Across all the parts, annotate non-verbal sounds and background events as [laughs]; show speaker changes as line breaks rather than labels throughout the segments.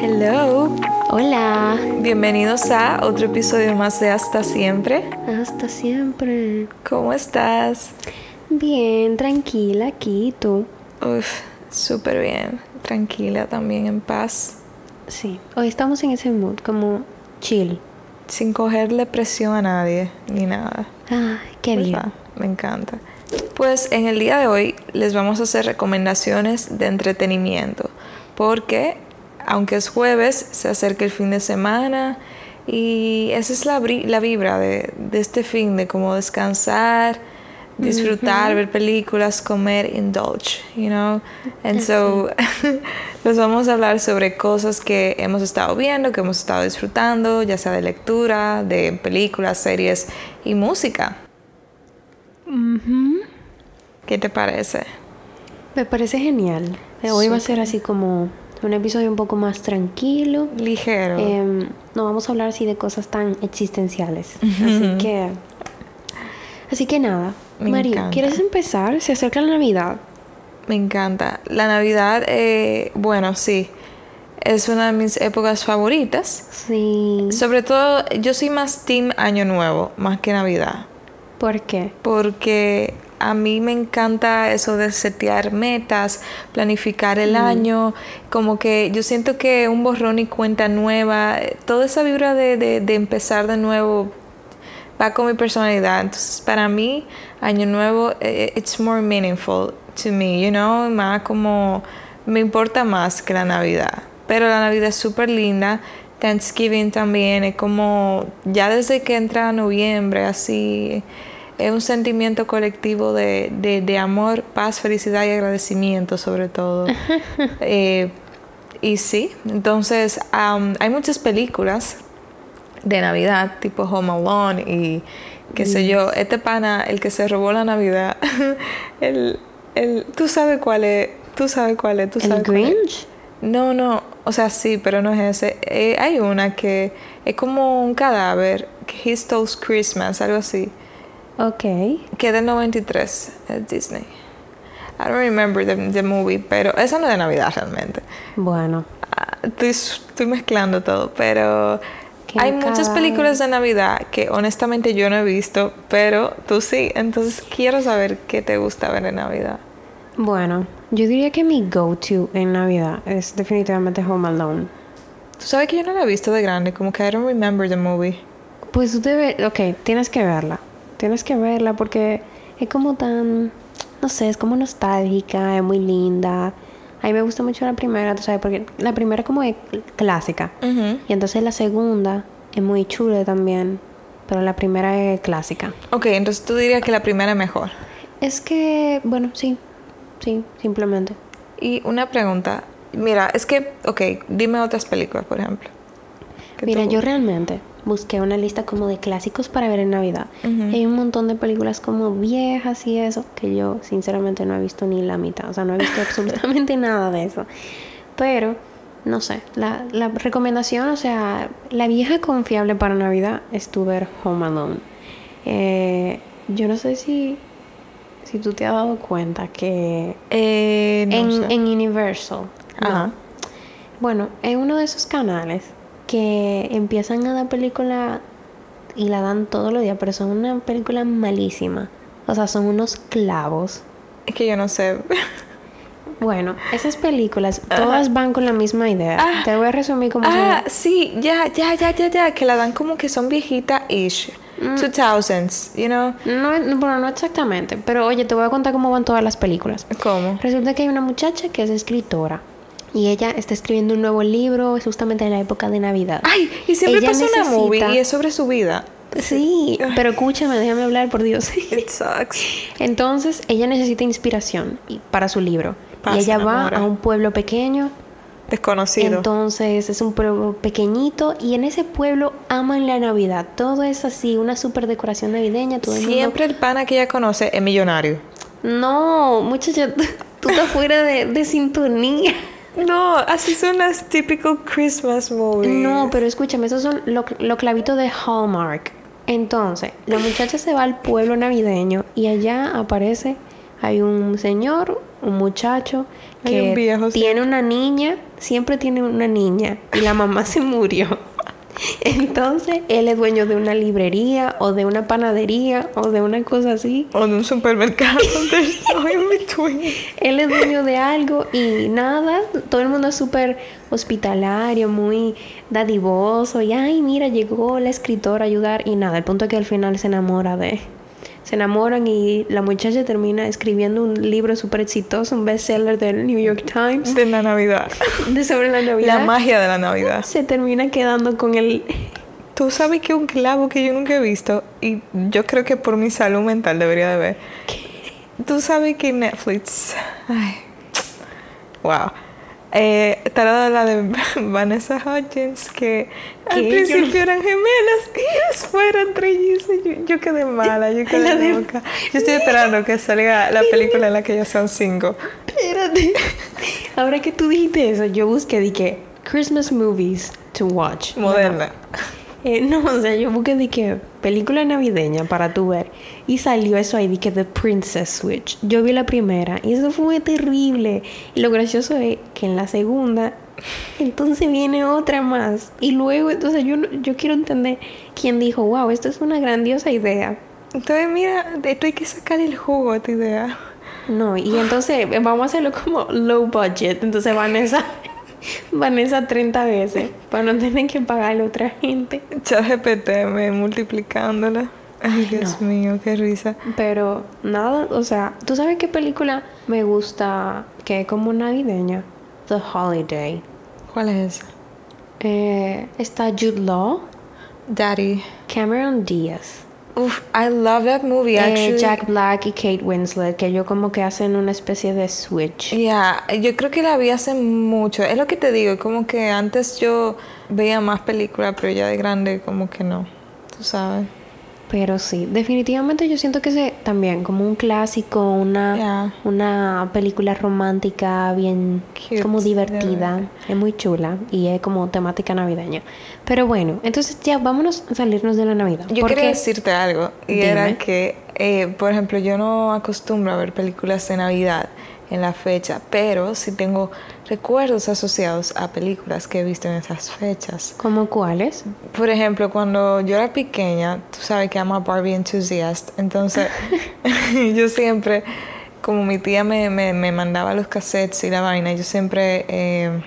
Hello.
Hola.
Bienvenidos a otro episodio más de Hasta Siempre.
Hasta siempre.
¿Cómo estás?
Bien, tranquila aquí, ¿tú?
Uf, súper bien. Tranquila también, en paz.
Sí. Hoy estamos en ese mood, como chill.
Sin cogerle presión a nadie, ni nada.
Ay, qué bien.
¿Verdad? Me encanta. Pues en el día de hoy les vamos a hacer recomendaciones de entretenimiento. Porque, aunque es jueves, se acerca el fin de semana. Y esa es la, vibra de, de este fin, de como descansar, disfrutar, ver películas, comer, indulge, you know. And so, les [laughs] vamos a hablar sobre cosas que hemos estado viendo, que hemos estado disfrutando, ya sea de lectura, de películas, series y música. ¿Qué te parece?
Me parece genial. Hoy va a ser así como un episodio un poco más tranquilo.
Ligero.
Em, no vamos a hablar así de cosas tan existenciales. Así que. Así que nada.
Me
María,
encanta.
¿quieres empezar? Se acerca la Navidad.
Me encanta. La Navidad, eh, bueno, sí, es una de mis épocas favoritas.
Sí.
Sobre todo, yo soy más team Año Nuevo, más que Navidad.
¿Por qué?
Porque a mí me encanta eso de setear metas, planificar el año, como que yo siento que un borrón y cuenta nueva, eh, toda esa vibra de, de, de empezar de nuevo va con mi personalidad. Entonces, para mí, Año Nuevo, eh, it's more meaningful to me, you know, más como me importa más que la Navidad. Pero la Navidad es súper linda. Thanksgiving también es como, ya desde que entra noviembre, así, es un sentimiento colectivo de, de, de amor, paz, felicidad y agradecimiento sobre todo. [laughs] Eh, y sí, entonces am, hay muchas películas de Navidad, tipo Home Alone y qué sé yo, este pana, el que se robó la Navidad, [laughs] el, el, tú sabes cuál es, tú sabes cuál es, tú
¿El
sabes es.
Grinch?
No, no, o sea, sí, pero no es ese. Eh, hay una que es como un cadáver, que He Stole Christmas, algo así,
Ok.
que es del 93, es Disney. I don't remember the, the movie, pero esa no es de Navidad realmente.
Bueno.
Ah, Estoy, estoy mezclando todo, pero
Qué
hay muchas películas de Navidad que honestamente yo no he visto, pero tú sí. Entonces quiero saber qué te gusta ver en Navidad.
Bueno, yo diría que mi go-to en Navidad es definitivamente Home Alone.
Tú sabes que yo no la he visto de grande, como que I don't remember the movie.
Pues tú debes, ok, tienes que verla. Tienes que verla porque es como tan, no sé, es como nostálgica, es muy linda. A mí me gusta mucho la primera, tú sabes, porque la primera como es clásica. Y entonces la segunda es muy chula también, pero la primera es clásica.
Ok, entonces tú dirías que la primera es mejor.
Es que, bueno, sí, sí, simplemente.
Y una pregunta. Mira, es que, ok, dime otras películas, por ejemplo.
Mira,
tú-
yo realmente busqué una lista como de clásicos para ver en Navidad.
Ujú.
Hay un montón de películas como viejas y eso que yo sinceramente no he visto ni la mitad. O sea, no he visto [laughs] absolutamente nada de eso. Pero, no sé, la, la recomendación, o sea, la vieja confiable para Navidad es tu ver Home Alone. Eh, yo no sé si, si tú te has dado cuenta que
Eh, no
en, en Universal, no.
Ajá.
Bueno, es uno de esos canales que empiezan a dar película y la dan todos los días, pero son una película malísima. O sea, son unos clavos.
Es que yo no sé.
Bueno, esas películas todas van con la misma idea.
Ah.
Te voy a resumir como
ah, sí, ya, ya, ya, ya, ya. Que la dan como que son viejita-ish.
Mm.
2000s, you know.
No, es- bueno, no exactamente, pero oye, te voy a contar cómo van todas las películas.
¿Cómo?
Resulta que hay una muchacha que es escritora y ella está escribiendo un nuevo libro es justamente en la época de Navidad.
Ay, y siempre
Ella
pasa una movie y es sobre su vida.
Sí, pero escúchame, déjame hablar, por Dios.
It sucks.
Entonces, ella necesita inspiración para su libro.
Pasa,
y ella va a un pueblo pequeño.
Desconocido.
Entonces, es un pueblo pequeñito. Y en ese pueblo aman la Navidad. Todo es así, una super decoración navideña. Todo el mundo-
Siempre el pana que ella conoce es millonario.
No, muchacha, [laughs] tú estás fuera de, de sintonía.
No, así son las typical Christmas movies.
No, pero escúchame, esos son los lo clavitos de Hallmark. Entonces, la muchacha se va al pueblo navideño y allá aparece, hay un señor, un muchacho que
un viejo, sí.
tiene una niña, siempre tiene una niña y la mamá se murió. [laughs] Entonces, él es dueño de una librería o de una panadería o de una cosa así.
O de un supermercado. [laughs]
Él es dueño de algo y nada, todo el mundo es súper hospitalario, muy dadivoso y ay, mira, llegó la escritora a ayudar y nada, el punto es que al final se enamora de... Se enamoran y la muchacha termina escribiendo un libro súper exitoso, un bestseller del New York Times
De la Navidad. [laughs]
de sobre la Navidad.
La magia de la Navidad.
Se termina quedando con el...
Tú sabes que un clavo que yo nunca he visto y yo creo que por mi salud mental debería de ver. Tú sabes que Netflix. Ay. Wow. Eh, está la de [laughs] Vanessa Hudgens que al principio eran gemelas y después eran trillizas. Yo, yo quedé mala, yo
La
quedé
de-
loca. Yo estoy esperando que salga la película en la que ellos son cinco.
Espérate. Ahora que tú dijiste eso, yo busqué, dije, Christmas movies to watch.
Moderna.
Eh, [laughs] no, o sea, yo busqué de que película navideña para tu ver y salió eso ahí de que The Princess Switch. Yo vi la primera y eso fue terrible. Y lo gracioso es que en la segunda [laughs] entonces viene otra más y luego entonces yo yo quiero entender quién dijo, "Wow, esto es una grandiosa idea."
Entonces, mira, esto hay que sacar el jugo a esta idea.
No, y entonces eh, vamos a hacerlo como low budget. Entonces Vanessa Vanessa 30 veces para no tener que pagarle a otra gente.
ChatGPT me multiplicándola. Ay, Dios mío, qué risa.
Pero nada, o sea, ¿tú sabes qué película me gusta que es como navideña? The Holiday.
¿Cuál es esa?
Eh, está Jude Law,
Daddy.
Cameron Diaz,
Uf, I love that movie
eh,
actually.
Jack Black y Kate Winslet, que ellos como que hacen una especie de switch.
Yeah, yo creo que la vi hace mucho. Es lo que te digo, como que antes yo veía más películas, pero ya de grande como que no. Tú sabes.
Pero sí, definitivamente yo siento que es también como un clásico, una,
Yeah.
una película romántica bien
Cute,
como divertida, es muy chula y es como temática navideña. Pero bueno, entonces ya vámonos a salirnos de la Navidad.
Yo
porque
quería decirte algo, y era que, eh, por ejemplo, yo no acostumbro a ver películas de Navidad en la fecha, pero sí tengo recuerdos asociados a películas que he visto en esas fechas.
¿Cómo cuáles?
Por ejemplo, cuando yo era pequeña, tú sabes que I'm a Barbie enthusiast, entonces [laughs] [laughs] yo siempre, como mi tía me, me, me mandaba los cassettes y la vaina, yo siempre, eh,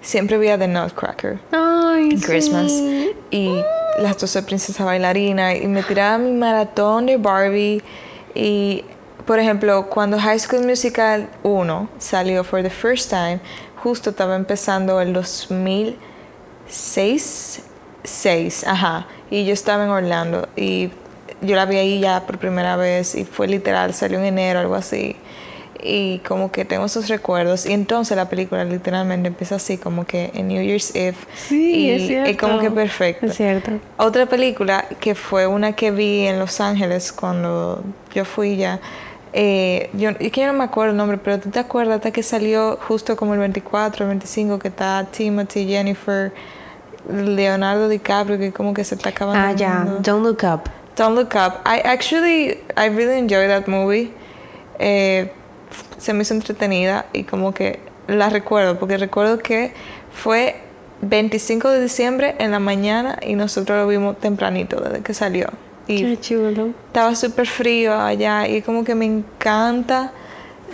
siempre veía The Nutcracker
Ay,
en Christmas
sí.
y las 12 princesas bailarinas y me tiraba mi maratón de Barbie y por ejemplo cuando High School Musical 1 salió for the first time justo estaba empezando el 2006 6 ajá y yo estaba en Orlando y yo la vi ahí ya por primera vez y fue literal salió en enero algo así y como que tengo esos recuerdos y entonces la película literalmente empieza así como que en New Year's Eve
Sí,
y
es cierto.
como que perfecto
Es cierto.
otra película que fue una que vi en Los Ángeles cuando yo fui ya eh, yo, es que yo no me acuerdo el nombre pero tú te acuerdas hasta que salió justo como el 24 el 25 que está Timothy Jennifer Leonardo DiCaprio que como que se está acabando
Ah, ya.
mundo.
Don't Look Up.
Don't Look Up. I actually, I really enjoyed that movie. Eh, se me hizo entretenida y como que la recuerdo, porque recuerdo que fue 25 de diciembre en la mañana y nosotros lo vimos tempranito desde que salió. Y
Qué chulo.
estaba súper frío allá y como que me encanta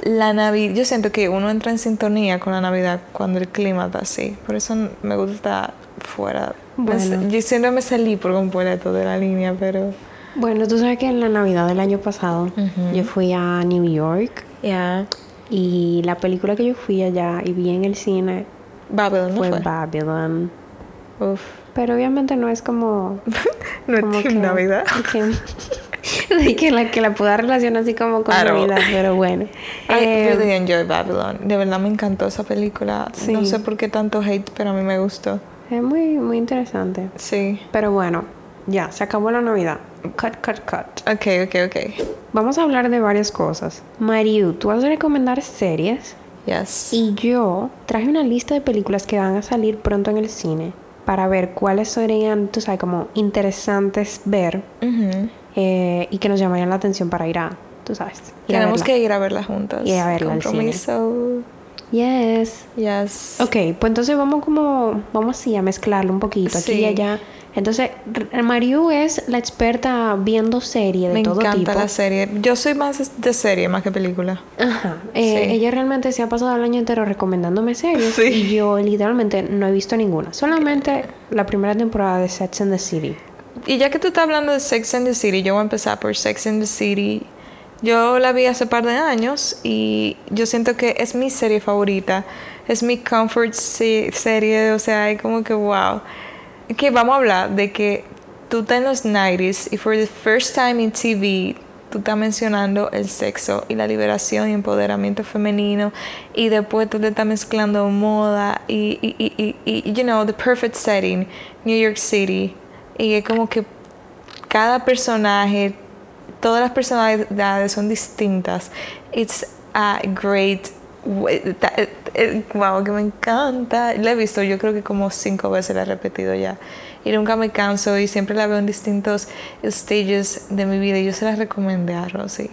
la Navidad. Yo siento que uno entra en sintonía con la Navidad cuando el clima está así. Por eso me gusta estar fuera. Me-
Bueno.
Yo siempre me salí por completo de la línea, pero...
Bueno, tú sabes que en la Navidad del año pasado
Ujú.
yo fui a New York
Ya.
y la película que yo fui allá y vi en el cine
Babylon, ¿no
fue
fue?
Babylon.
Uf.
Pero obviamente no es como... [laughs]
No
como
es Team Navidad.
que, [laughs] que la que la pueda relacionar así como con Navidad, pero bueno.
I
Eh,
really enjoy Babylon. De verdad me encantó esa película.
Sí.
No sé por qué tanto hate, pero a mí me gustó.
es muy, muy interesante.
Sí.
Pero bueno, ya, se acabó la Navidad. Cut, cut, cut.
Ok, ok, ok.
Vamos a hablar de varias cosas. Mariu, tú vas a recomendar series
Yes.
y yo traje una lista de películas que van a salir pronto en el cine. Para ver cuáles serían, tú sabes, como interesantes ver eh, y que nos llamarían la atención para ir a, tú sabes,
Tenemos que ir a verla juntas.
Y a verla
Compromiso.
Yes.
Yes.
Ok, pues entonces vamos como, vamos así a mezclarlo un poquito aquí y allá. Entonces, Mariu es la experta viendo series de
Me
todo
encanta
tipo.
la serie. Yo soy más de serie más que película.
Ajá. Eh,
Sí.
Ella realmente se ha pasado el año entero recomendándome series
Sí.
y yo literalmente no he visto ninguna. Solamente la primera temporada de Sex and the City.
Y ya que tú estás hablando de Sex and the City, yo voy a empezar por Sex and the City. Yo la vi hace par de años y yo siento que es mi serie favorita. Es mi comfort se- serie, o sea, es como que wow. Que vamos a hablar de que tú estás en los 90s y for the first time in TV tú estás mencionando el sexo y la liberación y empoderamiento femenino y después tú le estás mezclando moda y, y, y, y, you know, the perfect setting, New York City. Y es como que cada personaje, todas las personalidades son distintas. It's a great ta- eh, eh, wow, que me encanta. La he visto, yo creo que como cinco veces la he repetido ya. Y nunca me canso y siempre la veo en distintos stages de mi vida. Y yo se la recomendé a Rosy.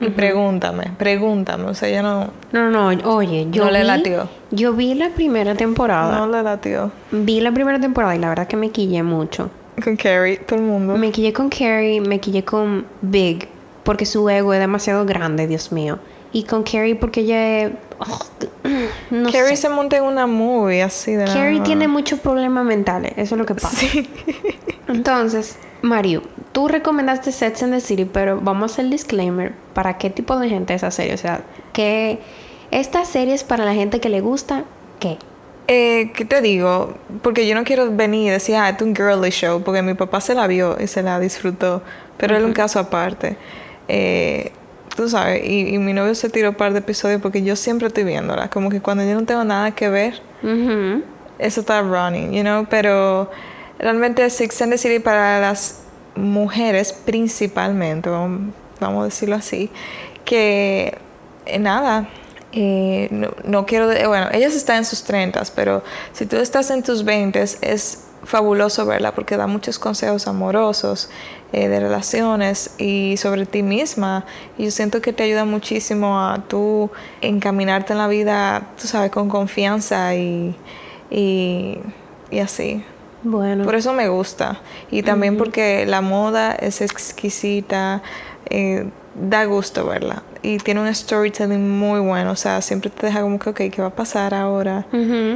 Y pregúntame, pregúntame. O sea, ya no,
No, no, no, oye, yo
No le
vi,
latió.
yo vi la primera temporada.
no le latió.
Vi la primera temporada y la verdad que me quillé mucho.
Con Carrie, todo el mundo.
Me quillé con Carrie, me quillé con Big, porque su ego es demasiado grande, Dios mío. Y con Carrie porque ella oh, no
Carrie
sé.
se monta en una movie así de
Carrie tiene muchos problemas mentales, eso es lo que pasa.
Sí.
Entonces, Mario, tú recomendaste Sex and the City, pero vamos a hacer el disclaimer. ¿Para qué tipo de gente es esa serie? O sea, que esta serie es para la gente que le gusta, ¿qué?
Eh, ¿Qué te digo? Porque yo no quiero venir y decir, ah, es un girly show, porque mi papá se la vio y se la disfrutó, pero era un caso aparte. Eh, tú sabes, y, y mi novio se tiró un par de episodios porque yo siempre estoy viéndola, como que cuando yo no tengo nada que ver, eso está running, you know, pero realmente Six and the City para las mujeres principalmente, vamos, vamos a decirlo así, que eh, nada, eh, no, no quiero, de- bueno, ellas están en sus 30, pero si tú estás en tus 20 es fabuloso verla porque da muchos consejos amorosos eh, de relaciones y sobre ti misma y yo siento que te ayuda muchísimo a tú encaminarte en la vida, tú sabes, con confianza y, y, y así.
Bueno.
Por eso me gusta. Y también porque la moda es exquisita, eh, da gusto verla. Y tiene un storytelling muy bueno. O sea, siempre te deja como que, ok, ¿qué va a pasar ahora?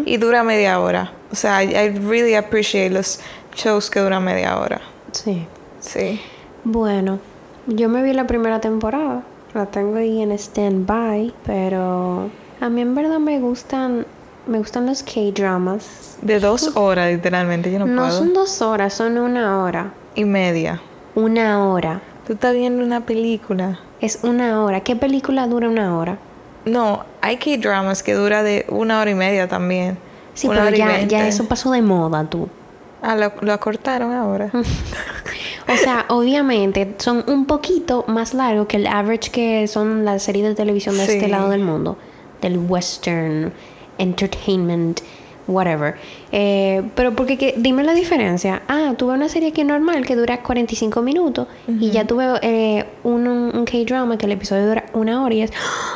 Y dura media hora. O sea, I, I really appreciate los shows que duran media hora.
Sí.
Sí.
Bueno, yo me vi la primera temporada. La tengo ahí en stand-by, pero a mí en verdad me gustan, me gustan los K-dramas.
De dos horas, literalmente. Yo no,
No
puedo.
son dos horas, son una hora.
Y media.
Una hora.
Tú estás viendo una película.
Es una hora. ¿Qué película dura una hora?
No, hay K-dramas que dura de una hora y media también.
Sí,
Una
pero ya, ya eso pasó de moda, tú.
Ah, lo, lo acortaron ahora. [laughs]
O sea, obviamente son un poquito más largos que el average que son las series de televisión de
Sí.
este lado del mundo, del western, entertainment, whatever. Eh, pero porque que- dime la diferencia. Ah, tuve una serie que es normal que dura 45 minutos y ya tuve eh, un, un, K-drama que el episodio dura una hora y es,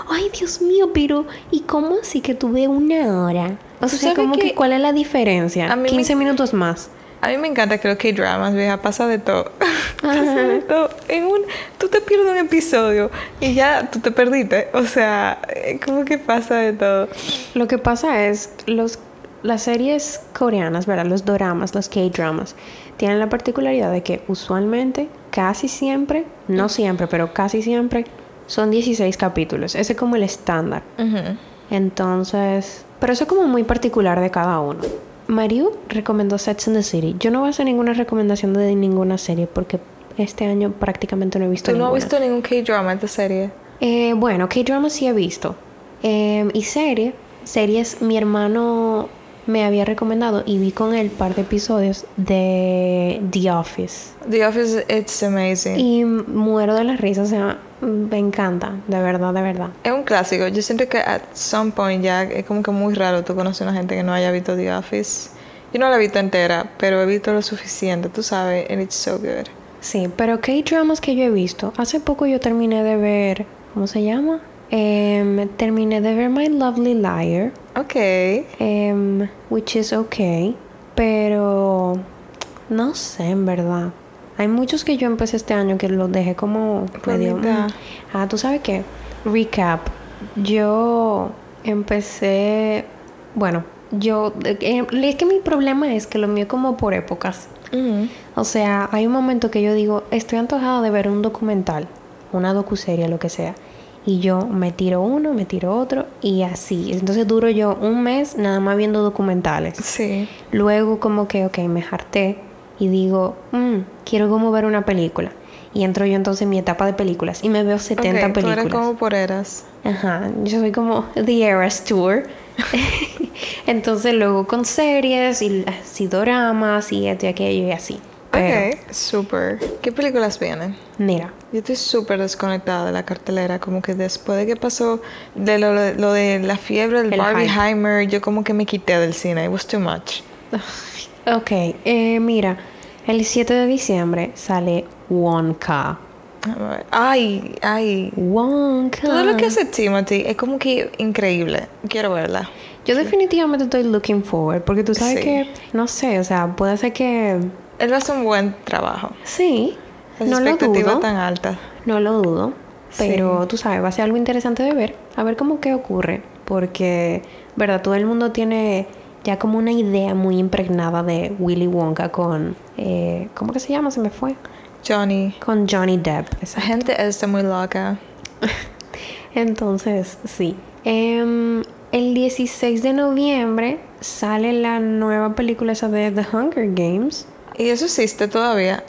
ay Dios mío, pero ¿y cómo así que tuve una hora? O
¿Tú
sea, como que,
que
¿cuál es la diferencia?
a mí me-
15 minutos más.
A mí me encanta que los K-dramas, vieja, pasa de todo. [laughs] pasa de todo. En un, tú te pierdes un episodio y ya tú te perdiste. O sea, eh, como que pasa de todo.
Lo que pasa es, los, las series coreanas, ¿verdad? Los doramas, los K-dramas, tienen la particularidad de que usualmente, casi siempre, no siempre, pero casi siempre, son 16 capítulos. Ese es como el estándar. Entonces, pero eso es como muy particular de cada uno. Mariu recomendó Sex and the City. Yo no voy a hacer ninguna recomendación de ninguna serie porque este año prácticamente no he visto
¿Tú no has visto ningún K-drama de serie?
Eh, bueno, K-drama sí he visto. Eh, y serie, series, mi hermano me había recomendado y vi con él un par de episodios de The Office.
The Office, it's amazing.
Y muero de la risa, o sea, me encanta, de verdad, de verdad.
Es un clásico. Yo siento que at some point ya es como que muy raro tú conocer a una gente que no haya visto The Office. Yo no la he visto entera, pero he visto lo suficiente, tú sabes, and it's so good.
Sí, pero K-dramas que yo he visto. Hace poco yo terminé de ver. ¿Cómo se llama? Em, terminé de ver My Lovely Liar.
Ok.
em, which is okay. Pero. No sé, en verdad. Hay muchos que yo empecé este año que los dejé como medio. mm. Ah, tú sabes qué? Recap. Yo empecé. Bueno, yo. eh, es que mi problema es que lo mío es como por épocas.
Ujú.
O sea, hay un momento que yo digo, estoy antojada de ver un documental, una docuserie, lo que sea. Y yo me tiro uno, me tiro otro y así. Entonces duro yo un mes nada más viendo documentales.
Sí.
Luego como que, ok, me harté y digo, "Mm, quiero como ver una película. Y entro yo entonces en mi etapa de películas y me veo 70
Ok, tú
películas.
eres como por eras.
Ajá, yo soy como The Eras Tour. [laughs] Entonces luego con series y así doramas y esto y aquello y así. Pero,
Ok, super. ¿Qué películas vienen?
mira,
Yo estoy súper desconectada de la cartelera, como que después de que pasó de lo, lo de la fiebre del
El
Barbieheimer, yo como que me quité del cine, it was too much. [laughs]
ok, eh, mira, el 7 de diciembre sale Wonka.
A. Ay, ay.
Wonka.
Todo lo que hace Timothy es como que increíble. Quiero verla.
Yo definitivamente estoy looking forward porque tú sabes
Sí.
que, no sé, o sea, puede ser que
Él hace un buen trabajo.
sí,
Las
no lo
expectativas
dudo,
tan altas.
no lo dudo,
Sí.
pero tú sabes, va a ser algo interesante de ver, a ver cómo qué ocurre, porque, verdad, todo el mundo tiene ya como una idea muy impregnada de Willy Wonka con, eh, ¿cómo que se llama? Se me fue.
Johnny.
Con Johnny Depp.
Esa gente está muy loca. [laughs]
Entonces, sí. Em, el 16 de noviembre sale la nueva película esa de The Hunger Games.
Y eso existe todavía.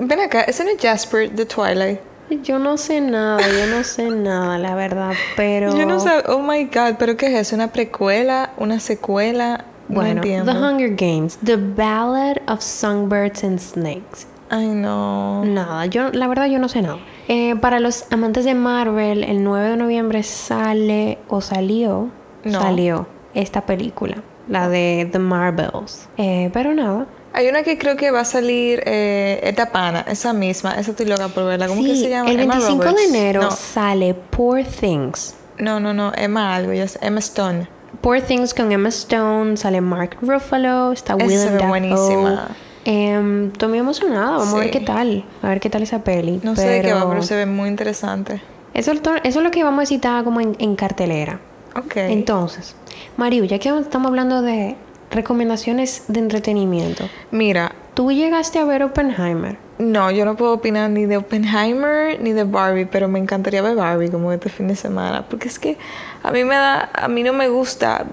Ven acá, ¿ese no es Jasper de Twilight?
Yo no sé nada, yo no sé nada, la verdad, pero...
Yo no sé, oh my god, ¿pero qué es eso? ¿Una precuela? ¿Una secuela? No
Bueno. The Hunger Games, The Ballad of Songbirds and Snakes.
Ay, no.
Nada, yo la verdad yo no sé nada. Eh, para los amantes de Marvel, el 9 de noviembre sale o salió,
No.
salió esta película, la de The Marvels. Eh, pero nada.
Hay una que creo que va a salir eh, esta pana, esa misma, esa estoy loca por verla. ¿Cómo que se llama?
El
Emma
25 de
Roberts.
enero sale Poor Things.
No, no, no, no, Emma algo, Emma Stone.
Poor Things con Emma Stone, sale Mark Ruffalo, está Willem Dafoe.
buenísima.
Estoy muy emocionada, vamos a ver qué tal, a ver qué tal esa peli.
No sé de qué va, pero se ve muy interesante.
Eso, eso es lo que vamos a citar como en, en cartelera.
Ok.
Entonces, Mariu, ya que estamos hablando de recomendaciones de entretenimiento,
Mira,
tú llegaste a ver Oppenheimer.
no, yo no puedo opinar ni de Oppenheimer ni de Barbie, pero me encantaría ver Barbie como este fin de semana, porque es que a mí me da, a mí no me gusta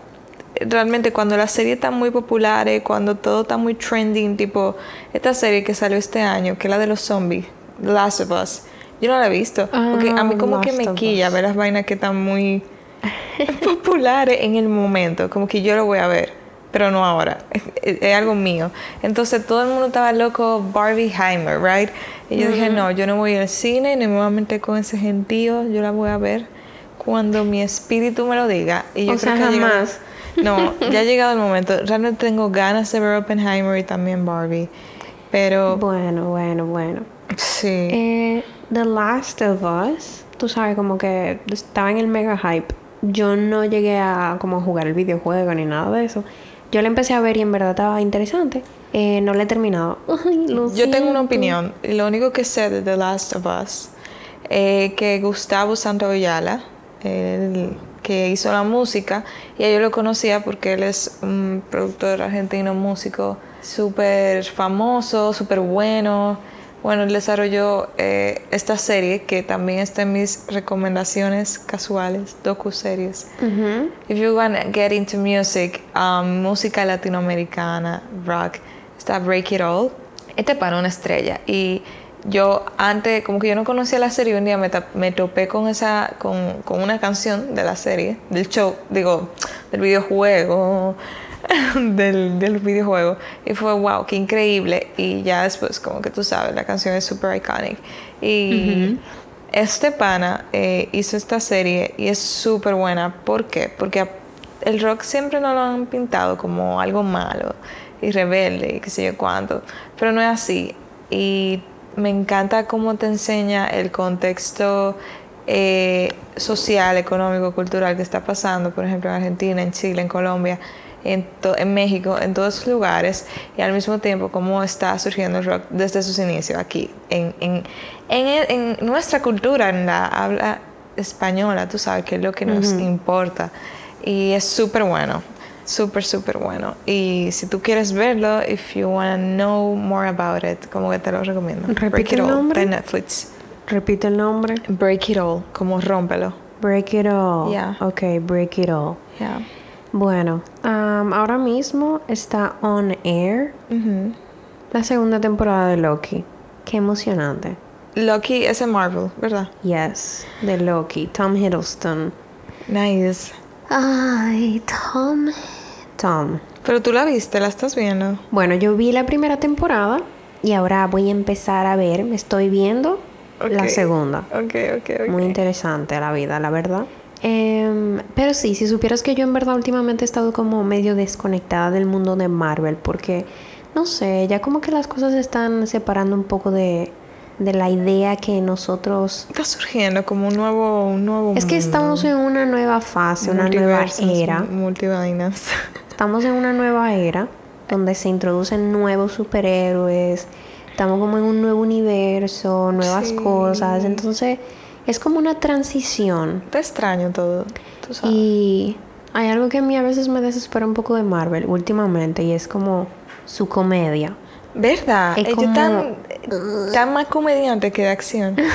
realmente cuando las series están muy populares, cuando todo está muy trending, tipo esta serie que salió este año, que es la de los zombies, The Last of Us. Yo no la he visto, porque a mí
Ah,
como que me quilla ver las vainas que están muy [laughs] populares en el momento, como que yo lo voy a ver, pero no ahora, es, es- es algo mío. Entonces todo el mundo estaba loco Barbieheimer, right? Y yo dije, no, yo no voy al cine, ni me voy a meter con ese gentío, yo la voy a ver cuando mi espíritu me lo diga. Y yo
O
creo
sea,
que llegado-
jamás.
no, [laughs] ya ha llegado el momento. Realmente tengo ganas de ver Oppenheimer y también Barbie. Pero
Bueno, bueno, bueno.
sí.
Eh, The Last of Us, tú sabes, como que estaba en el mega hype. Yo no llegué a como jugar el videojuego ni nada de eso. Yo la empecé a ver y en verdad estaba interesante. Eh, no la he terminado. [laughs] Ay, lo
Yo tengo una opinión. Lo único que sé de The Last of Us eh, que Gustavo Santaolalla, el que hizo la música, y yo lo conocía porque él es un productor argentino, músico súper famoso, súper bueno. Bueno, él desarrolló eh, esta serie que también está en mis recomendaciones casuales, docu-series.
Ujú.
If you wanna get into music, um, música latinoamericana, rock, está Break It All. Este para una estrella. Y yo antes, como que yo no conocía la serie, un día me, me topé con esa, con, con una canción de la serie, del show, digo, del videojuego, [laughs] del, del videojuego. Y fue wow, qué increíble. Y ya después, como que tú sabes, la canción es super iconic. Y este pana eh, hizo esta serie y es súper buena. ¿Por qué? Porque el rock siempre nos lo han pintado como algo malo y rebelde y qué sé yo cuánto. Pero no es así. Y me encanta cómo te enseña el contexto eh, social, económico, cultural que está pasando, por ejemplo, en Argentina, en Chile, en Colombia, en, en México, en todos esos lugares, y al mismo tiempo cómo está surgiendo el rock desde sus inicios aquí, en, en, en, en nuestra cultura, en la habla española, tú sabes, que es lo que nos importa. Y es súper bueno, súper, súper bueno. Y si tú quieres verlo, if you want to know more about it, como que te lo recomiendo.
Repite
Break It
el
All,
nombre.
de Netflix.
Repite el nombre.
Break It All, como rómpelo.
Break it all.
Yeah.
Ok, break it all.
Yeah.
Bueno, am, ahora mismo está on air
Ujú.
la segunda temporada de Loki. Qué emocionante.
Loki es en Marvel, ¿verdad?
Yes, de Loki. Tom Hiddleston.
Nice.
Ay, Tom. Tom.
Pero tú la viste, la estás viendo.
Bueno, yo vi la primera temporada y ahora voy a empezar a ver, me estoy viendo la segunda.
Ok, ok, ok.
Muy interesante la vida, la verdad. Em, pero sí, si supieras que yo en verdad últimamente he estado como medio desconectada del mundo de Marvel porque, no sé, ya como que las cosas se están separando un poco de, de la idea que nosotros...
Está surgiendo como un nuevo, un nuevo
Es que
mundo.
estamos en una nueva fase, una nueva era.
Multivainas. [laughs]
Estamos en una nueva era donde se introducen nuevos superhéroes, estamos como en un nuevo universo, nuevas
Sí.
cosas, entonces es como una transición.
Está extraño todo. Tú sabes.
Y hay algo que a mí a veces me desespera un poco de Marvel últimamente y es como su comedia.
¿Verdad?
Es
Ellos
como-
están, están más comediantes que de acción. [laughs]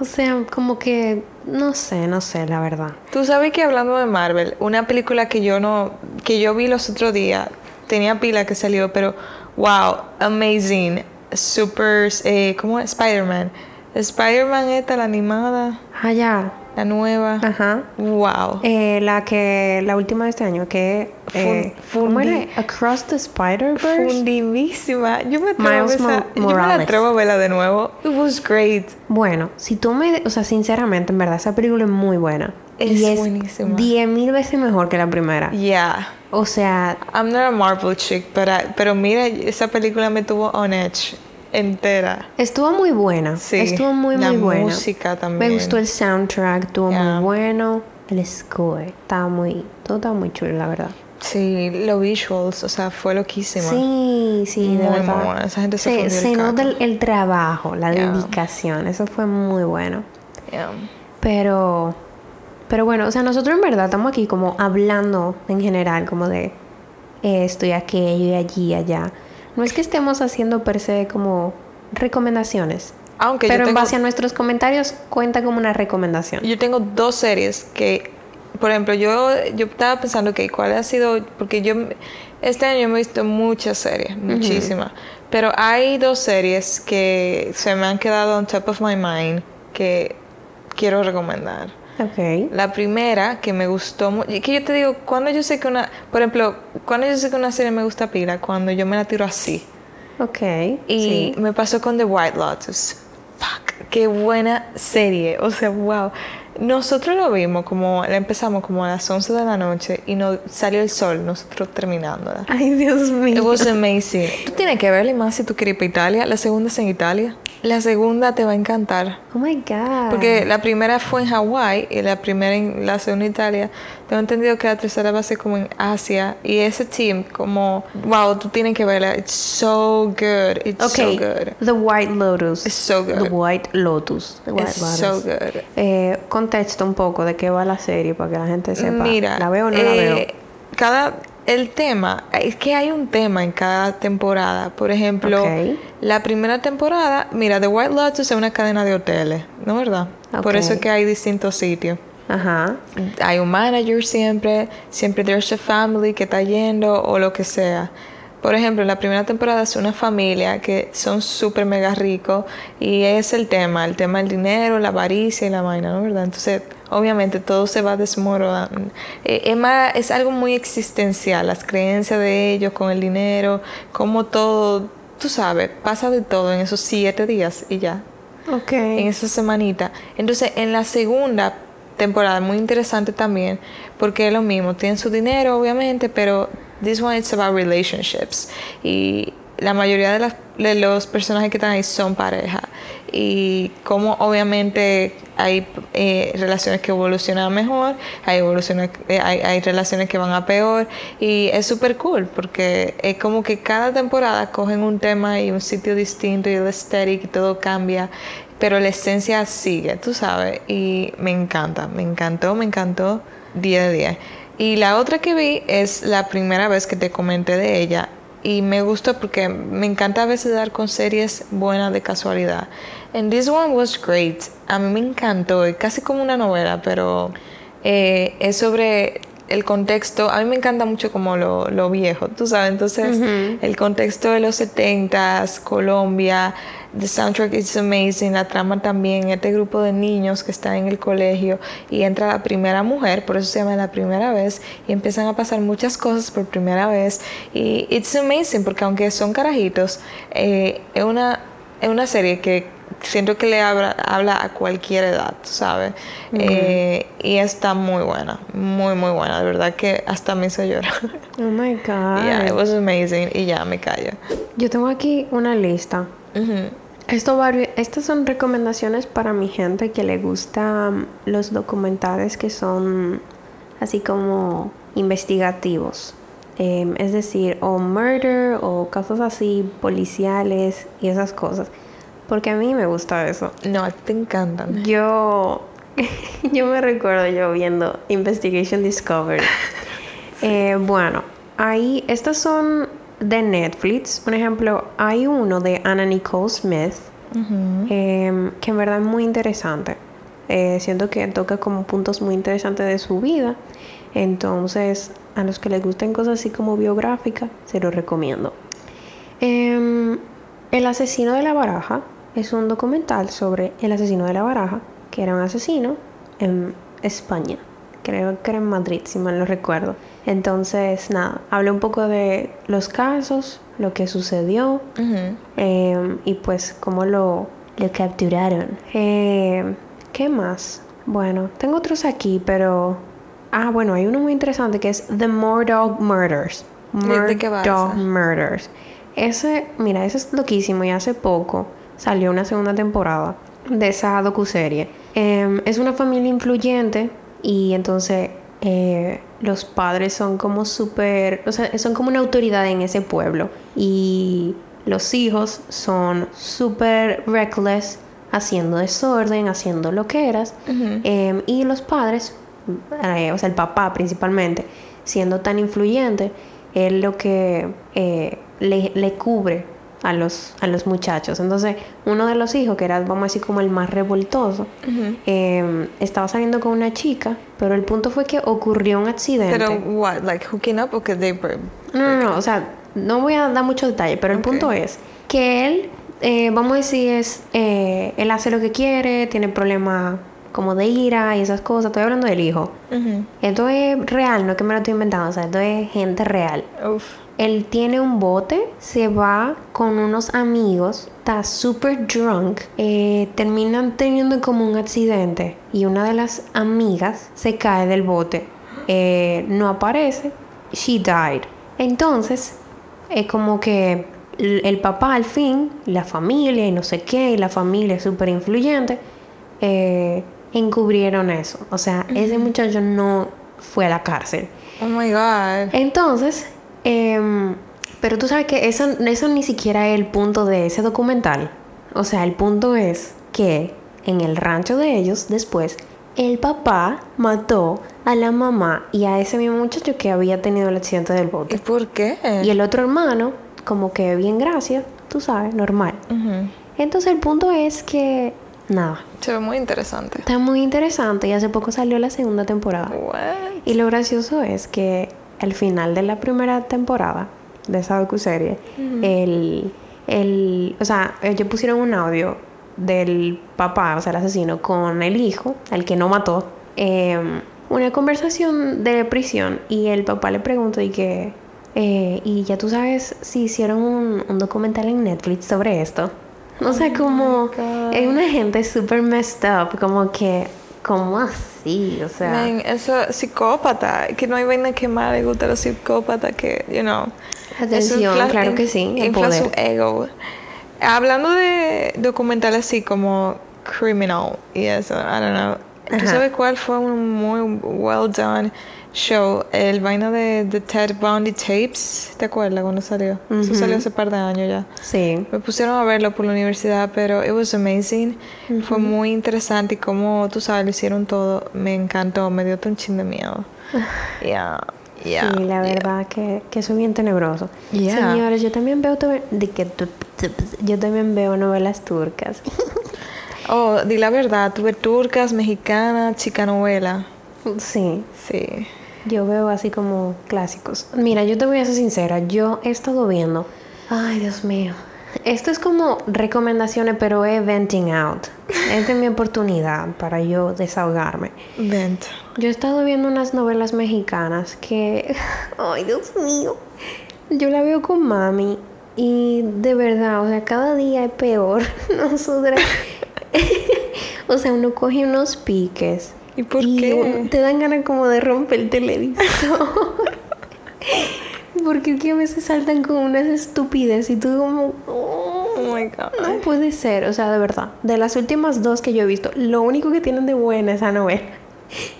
O sea, como que no sé, no sé, la verdad.
Tú sabes que hablando de Marvel, una película que yo no, que yo vi los otros días, tenía pila que salió, pero wow, amazing, super, eh, ¿cómo es? Spider-Man. Spider-Man esta, la animada,
Ah, ya.
La nueva.
Ajá.
Wow.
Eh, la que la última de este año que eh, Across the Spider-Verse.
Fundidísima. Yo me atrevo,
Miles
esa- yo me atrevo a verla de nuevo. It was great.
Bueno, si tú me, o sea, sinceramente, en verdad esa película es muy buena.
Es
y es
buenísima.
10 mil veces mejor que la primera.
Yeah.
O sea,
I'm not a Marvel chick, pero, pero mira, esa película me tuvo on edge entera.
Estuvo muy buena.
Sí,
Estuvo muy,
la
muy buena.
música también.
Me gustó el soundtrack, estuvo
Yeah.
muy bueno. El score, estaba muy, todo estaba muy chulo, la verdad.
Sí, los visuals, o sea, fue loquísima.
Sí, sí, de
Muy, muy
verdad.
buena. Esa gente se
se, nota el, el trabajo, la
Yeah.
dedicación, eso fue muy bueno.
Yeah.
Pero, pero bueno, o sea, nosotros en verdad estamos aquí como hablando en general, como de esto y aquello y allí y allá. No es que estemos haciendo per se como recomendaciones,
Aunque
pero
yo
en base a nuestros comentarios cuenta como una recomendación.
yo tengo dos series que, por ejemplo, yo, yo estaba pensando que cuál ha sido, porque yo este año me he visto muchas series, muchísimas, pero hay dos series que se me han quedado on top of my mind que quiero recomendar.
Ok.
La primera que me gustó mucho, que yo te digo, cuando yo sé que una, por ejemplo, cuando yo sé que una serie me gusta pila, cuando yo me la tiro así.
Ok.
Y
sí.
me pasó con The White Lotus. Fuck, qué buena serie. O sea, wow. Nosotros lo vimos como, la empezamos como a las 11 de la noche y no salió el sol, nosotros terminándola.
Ay, Dios
It
mío.
was amazing. Tú tienes que verla y más si tú quieres ir para Italia. La segunda es en Italia. La segunda te va a encantar.
Oh my God.
Porque la primera fue en Hawái y la primera en la segunda en Italia. Tengo entendido que la tercera va a ser como en Asia. Y ese team, como, wow, tú tienes que verla. It's so good. It's
Ok.
so good.
The White Lotus.
It's so good.
The White Lotus. The White
It's
Lotus.
so good.
Eh, contexto un poco de qué va la serie para que la gente sepa.
Mira,
¿La veo o no la
eh,
veo?
Cada, el tema, es que hay un tema en cada temporada. Por ejemplo,
Ok.
la primera temporada, mira, The White Lotus es una cadena de hoteles, ¿no verdad? Por
Ok.
eso es que hay distintos sitios.
Ajá.
hay un manager siempre, siempre there's a family que está yendo o lo que sea. Por ejemplo, la primera temporada es una familia que son súper mega ricos y es el tema, el tema del dinero, la avaricia y la vaina, ¿no? ¿Verdad? Entonces, obviamente todo se va desmoronando. Eh, es, más- es algo muy existencial, las creencias de ellos con el dinero, como todo, tú sabes, pasa de todo en esos siete días y ya
Ok.
en esa semanita. Entonces, en la segunda temporada, muy interesante también, porque es lo mismo, tienen su dinero, obviamente, pero this one it's about relationships. Y la mayoría de, de los personajes que están ahí son pareja. Y como obviamente hay eh, relaciones que evolucionan mejor, hay, evoluciones, eh, hay, hay, relaciones que van a peor. Y es súper cool porque es como que cada temporada cogen un tema y un sitio distinto y el aesthetic y todo cambia. Pero la esencia sigue, tú sabes. Y me encanta, me encantó, me encantó día de día. Y la otra que vi es la primera vez que te comenté de ella y me gustó porque me encanta a veces dar con series buenas de casualidad. And this one was great. A mí me encantó, es casi como una novela, pero eh, es sobre el contexto. A mí me encanta mucho como lo, lo viejo, tú sabes. Entonces, el contexto de los 70s, Colombia, The soundtrack is amazing, la trama también, este grupo de niños que están en el colegio y entra la primera mujer, por eso se llama la primera vez, y empiezan a pasar muchas cosas por primera vez. Y it's amazing, porque aunque son carajitos, eh, es, una, es una serie que siento que le habla, habla a cualquier edad, ¿sabes? Eh, y está muy buena, muy, muy buena. De verdad que hasta me hizo llorar. [laughs]
Oh my God.
Yeah, it was amazing. Y ya me callo.
Yo tengo aquí una lista esto estas son recomendaciones para mi gente que le gustan los documentales que son así como investigativos. Em, es decir, o murder o casos así policiales y esas cosas. Porque a mí me gusta eso.
No, te encantan.
Yo, [laughs] yo me recuerdo yo viendo Investigation Discovery. [laughs] Eh, bueno, ahí estas son de Netflix, por ejemplo, hay uno de Anna Nicole Smith, em, que en verdad es muy interesante. Eh, siento que toca como puntos muy interesantes de su vida. Entonces, a los que les gusten cosas así como biográficas, se los recomiendo. Em, el asesino de la baraja es un documental sobre el asesino de la baraja, que era un asesino en España creo que era en Madrid, si mal no recuerdo. Entonces, nada, hablé un poco de los casos, lo que sucedió em, y pues cómo lo, lo capturaron. Eh, ¿Qué más? Bueno, tengo otros aquí, pero... Ah, bueno, hay uno muy interesante que es The Murdoch Murders.
Murdoch
Murders. Ese, mira, ese es loquísimo y hace poco salió una segunda temporada de esa docuserie. Eh, es una familia influyente y entonces eh, los padres son como súper, o sea, son como una autoridad en ese pueblo y los hijos son súper reckless, haciendo desorden, haciendo lo que eras em, y los padres, eh, o sea, el papá principalmente, siendo tan influyente, es lo que eh, le, le cubre a los, a los muchachos. Entonces, uno de los hijos, que era, vamos a decir, como el más revoltoso, em, estaba saliendo con una chica, pero el punto fue que ocurrió un accidente.
Pero, what? Like hooking up o que they
No, no, no, o sea, no voy a dar mucho detalle, pero el punto es que él, eh, vamos a decir, es, eh, él hace lo que quiere, tiene problemas como de ira y esas cosas. Estoy hablando del hijo. Esto es real, no es que me lo estoy inventando, o sea, esto es gente real. Uf él tiene un bote, se va con unos amigos, está super drunk, eh, terminan teniendo como un accidente y una de las amigas se cae del bote, eh, no aparece, she died. Entonces, es como que el, papá al fin, la familia y no sé qué, y la familia súper influyente, eh, encubrieron eso. O sea, ese muchacho no fue a la cárcel.
Oh my God.
Entonces, Em, pero tú sabes que eso, eso ni siquiera es el punto de ese documental. O sea, el punto es que en el rancho de ellos, después, el papá mató a la mamá y a ese mismo muchacho que había tenido el accidente del bote.
¿Y por qué?
Y el otro hermano, como que bien gracias, tú sabes, normal. Entonces el punto es que, nada.
Se ve muy interesante.
Está muy interesante y hace poco salió la segunda temporada. Y lo gracioso es que al final de la primera temporada de esa docuserie, el, el, o sea, ellos pusieron un audio del papá, o sea, el asesino, con el hijo, al que no mató, em, una conversación de prisión y el papá le preguntó y que, eh, y ya tú sabes si hicieron un, un, documental en Netflix sobre esto. [laughs] O sea, oh como es una gente súper messed up, como que ¿Cómo así? O sea.
Man, eso psicópata. Que no hay vaina que más le gusta a los psicópatas que, you know.
Atención, claro que sí, el
Infla su
poder.
ego. Hablando de documentales así como Criminal y eso, I don't know. ¿Tú
Ajá.
sabes cuál fue un muy well done show? El vaina de The Ted Bundy Tapes. ¿Te acuerdas cuando salió? Eso salió hace par de años ya.
Sí.
Me pusieron a verlo por la universidad, pero it was amazing. Fue muy interesante y como tú sabes, lo hicieron todo. Me encantó, me dio un chin de miedo. [laughs] Yeah, yeah.
sí, la verdad que, que es bien tenebroso.
Yeah.
Señores, yo también veo de que yo también veo novelas turcas. [laughs]
Oh, di la verdad, tuve turcas, mexicanas, chica novela.
Sí,
Sí.
yo veo así como clásicos. Mira, yo te voy a ser sincera, yo he estado viendo. Ay, Dios mío. Esto es como recomendaciones, pero es venting out. Esta [laughs] es mi oportunidad para yo desahogarme.
Vent.
Yo he estado viendo unas novelas mexicanas que, [laughs] ay Dios mío, yo la veo con mami y de verdad, o sea, cada día es peor. [laughs] Nosotras, o sea, uno coge unos piques.
¿Y por qué?
te dan ganas como de romper el televisor. [laughs] Porque es que a veces saltan con unas estupideces y tú como... "Oh,
Oh my god.
no puede ser, o sea, de verdad. De las últimas dos que yo he visto, lo único que tienen de buena esa novela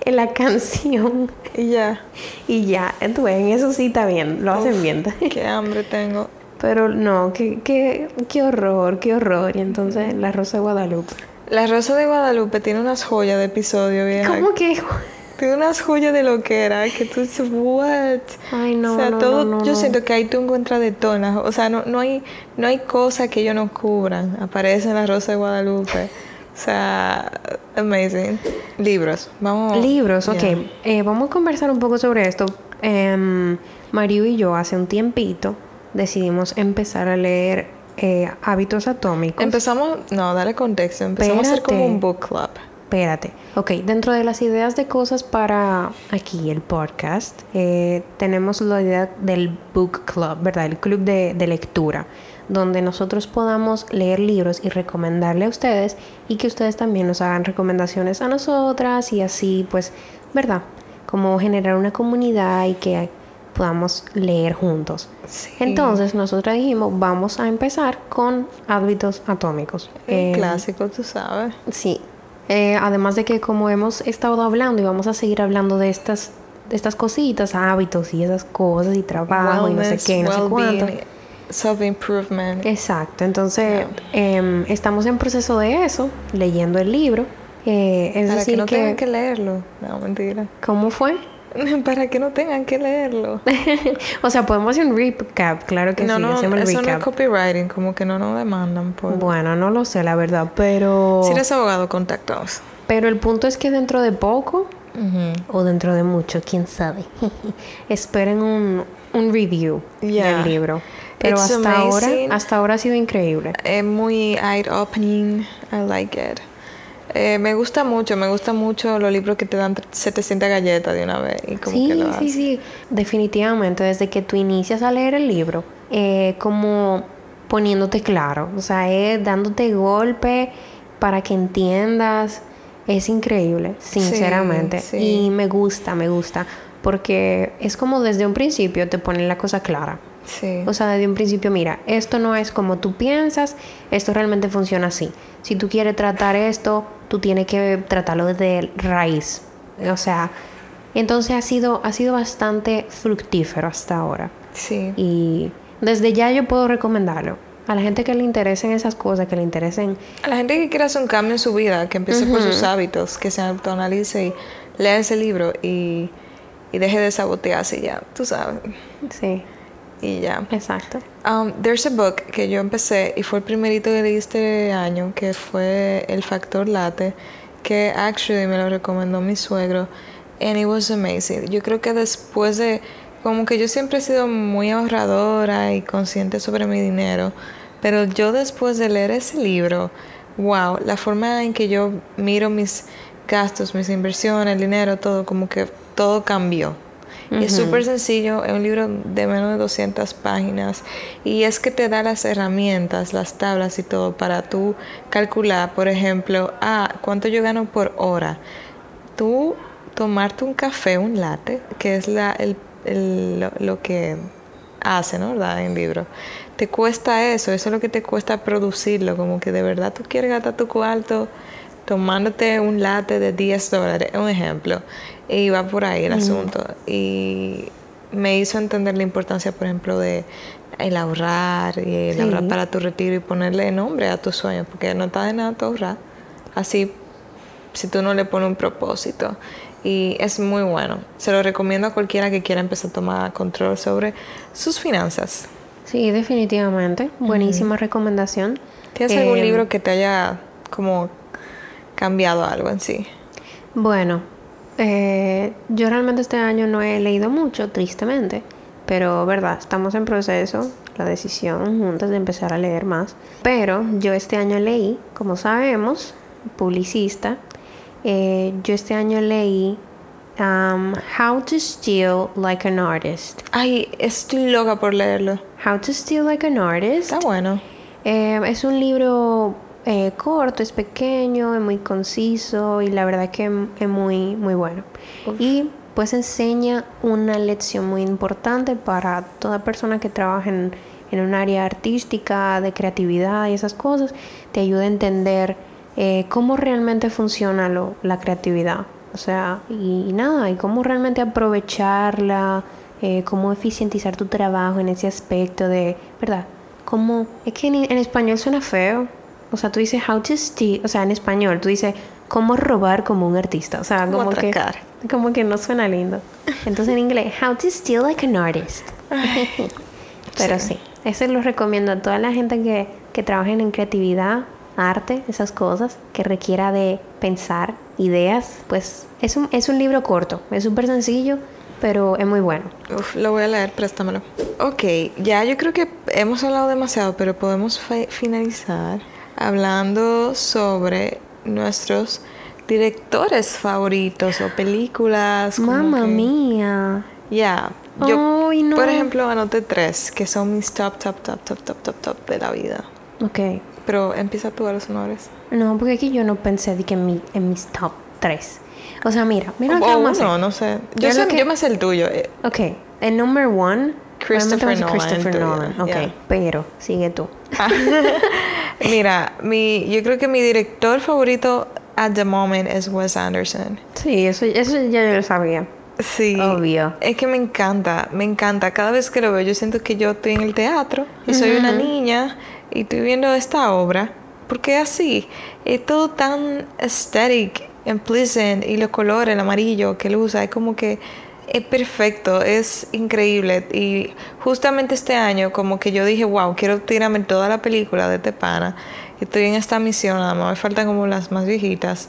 es [laughs] la canción.
Y ya.
Y ya, tú ves, en eso sí está bien, lo hacen bien.
Qué hambre tengo. [laughs]
Pero no, qué, qué, qué horror, qué horror. Y entonces La Rosa de Guadalupe.
La Rosa de Guadalupe tiene unas joyas de episodio, vieja.
¿Cómo que?
Tiene unas joyas de lo que era, que tú dices, what?
Ay, no,
o sea,
no,
todo,
no, no,
yo siento que ahí tú encuentras de todas. O sea, no, no hay, no hay cosa que ellos no cubran. Aparece en la Rosa de Guadalupe. O sea, amazing. Libros, vamos.
Libros, ok.
Yeah.
Eh, vamos a conversar un poco sobre esto. Em, Mario y yo hace un tiempito decidimos empezar a leer eh, Hábitos Atómicos.
Empezamos, no, dale contexto. Empezamos a hacer como
Espérate.
un book club.
Espérate. Ok, dentro de las ideas de cosas para aquí, el podcast, eh, tenemos la idea del book club, ¿verdad? El club de, de lectura, donde nosotros podamos leer libros y recomendarle a ustedes y que ustedes también nos hagan recomendaciones a nosotras y así, pues, ¿verdad? Como generar una comunidad y que podamos leer juntos.
Sí.
Entonces, nosotros dijimos, vamos a empezar con hábitos atómicos.
Un
Eh,
clásico, tú sabes.
Sí. Eh, además de que como hemos estado hablando y vamos a seguir hablando de estas, de estas cositas, hábitos y esas cosas y trabajo y no sé
Wellness,
qué, no sé cuánto.
Self-improvement.
Exacto. Entonces, em, estamos en proceso de eso, leyendo el libro. Eh, es
Para
decir,
que no
que,
tengan que leerlo. No, mentira.
¿cómo fue? [laughs]
Para que no tengan que leerlo. [laughs]
o sea, podemos hacer un recap, claro que
no,
sí,
no,
hacemos
eso no es
recap.
copywriting, como que no nos demandan por...
bueno, no lo sé, la verdad, pero...
Si eres abogado, contactaos.
Pero el punto es que dentro de poco
Ujú.
o dentro de mucho, quién sabe. [laughs] Esperen un, un review
Yeah.
del libro. Pero
It's
hasta ahora,
amazing.
hasta ahora ha sido increíble.
Es muy eye-opening. I like it. Eh, me gusta mucho, me gusta mucho los libros que te dan 700 galletas de una vez. Y como
Sí,
que lo
sí, sí. Definitivamente, desde que tú inicias a leer el libro, eh, como poniéndote claro, o sea, es dándote golpe para que entiendas. Es increíble, sinceramente.
sí.
Y me gusta, me gusta. Porque es como desde un principio te ponen la cosa clara.
Sí.
O sea, desde un principio, mira, esto no es como tú piensas, esto realmente funciona así. Si tú quieres tratar esto, tú tienes que tratarlo desde raíz. O sea, entonces ha sido, ha sido bastante fructífero hasta ahora.
sí.
Y desde ya yo puedo recomendarlo. A la gente que le interesen esas cosas, que le interesen...
A la gente que quiera hacer un cambio en su vida, que empiece por sus hábitos, que se autoanalice y lea ese libro y, y deje de sabotearse ya, tú sabes.
Sí,
Y ya.
exacto.
Um, there's a book que yo empecé y fue el primerito que leí este año, que fue El Factor Latte, que actually me lo recomendó mi suegro, and it was amazing. Yo creo que después de, como que yo siempre he sido muy ahorradora y consciente sobre mi dinero, pero yo después de leer ese libro, wow, la forma en que yo miro mis gastos, mis inversiones, el dinero, todo, como que todo cambió. Y es súper sencillo, es un libro de menos de 200 páginas y es que te da las herramientas, las tablas y todo para tú calcular, por ejemplo, ah, cuánto yo gano por hora. tú tomarte un café, un latte, que es la, el, el- lo, lo que hace, ¿no? ¿Verdad? En libro. Te cuesta eso, eso es lo que te cuesta producirlo, como que de verdad tú quieres gastar tu cuarto tomándote un latte de 10 dólares, un ejemplo, y va por ahí el asunto. Y me hizo entender la importancia, por ejemplo, de el ahorrar y el
Sí.
ahorrar para tu retiro y ponerle nombre a tus sueños, porque no está de nada tu ahorrar. Así, si tú no le pones un propósito. Y es muy bueno. Se lo recomiendo a cualquiera que quiera empezar a tomar control sobre sus finanzas.
Sí, definitivamente. Buenísima recomendación.
¿Tienes algún
Eh,
libro que te haya como cambiado algo en sí?
Bueno, eh, yo realmente este año no he leído mucho, tristemente, pero verdad, estamos en proceso, la decisión juntas de empezar a leer más. Pero yo este año leí, como sabemos, publicista, eh, yo este año leí um, How to Steal Like an Artist.
Ay, estoy loca por leerlo.
How to Steal Like an Artist.
Está bueno.
Eh, es un libro eh, corto, es pequeño, es muy conciso y la verdad que es muy, muy bueno. Y pues enseña una lección muy importante para toda persona que trabaja en, en un área artística, de creatividad y esas cosas. Te ayuda a entender eh, cómo realmente funciona lo- la creatividad. O sea, y, y nada, y cómo realmente aprovecharla, eh, cómo eficientizar tu trabajo en ese aspecto de, ¿verdad? Como, es que en, en español suena feo. O sea, tú dices how to steal, o sea, en español tú dices cómo robar como un artista. O sea,
Cómo
como que, como que no suena lindo. Entonces en inglés, how to steal like an artist. Pero sí. eso lo recomiendo a toda la gente que, que trabajen en creatividad, arte, esas cosas, que requiera de pensar, ideas. Pues es un, es un libro corto, es súper sencillo, pero es muy bueno.
Uf, lo voy a leer, préstamelo. Ok, ya yo creo que hemos hablado demasiado, pero podemos fi- finalizar hablando sobre nuestros directores favoritos o películas.
Mamma
que-
mía.
Ya, yo,
no.
por ejemplo, anoté tres que son mis top, top, top, top, top, top, top de la vida.
Ok.
Pero empieza tú a los honores.
No, porque aquí yo no pensé de que en, mi, en mis top 3. O sea, mira, mira lo que
o
vamos a
uno,
hacer.
no sé. Yo, sé,
lo que-
yo me sé el tuyo. eh,
Ok, el number one.
Christopher Nolan,
Christopher Nolan. Ok,
yeah.
pero sigue tú. [laughs]
Mira, mi, yo creo que mi director favorito at the moment es Wes Anderson.
Sí, eso, eso ya yo lo sabía.
Sí.
Obvio.
Es que me encanta, me encanta. Cada vez que lo veo, yo siento que yo estoy en el teatro y soy una niña y estoy viendo esta obra. Porque así, es todo tan aesthetic and pleasant y los colores, el amarillo que él usa, es como que es perfecto, es increíble. Y justamente este año, como que yo dije, wow, quiero tirarme toda la película de este pana. Estoy en esta misión, nada más me faltan como las más viejitas.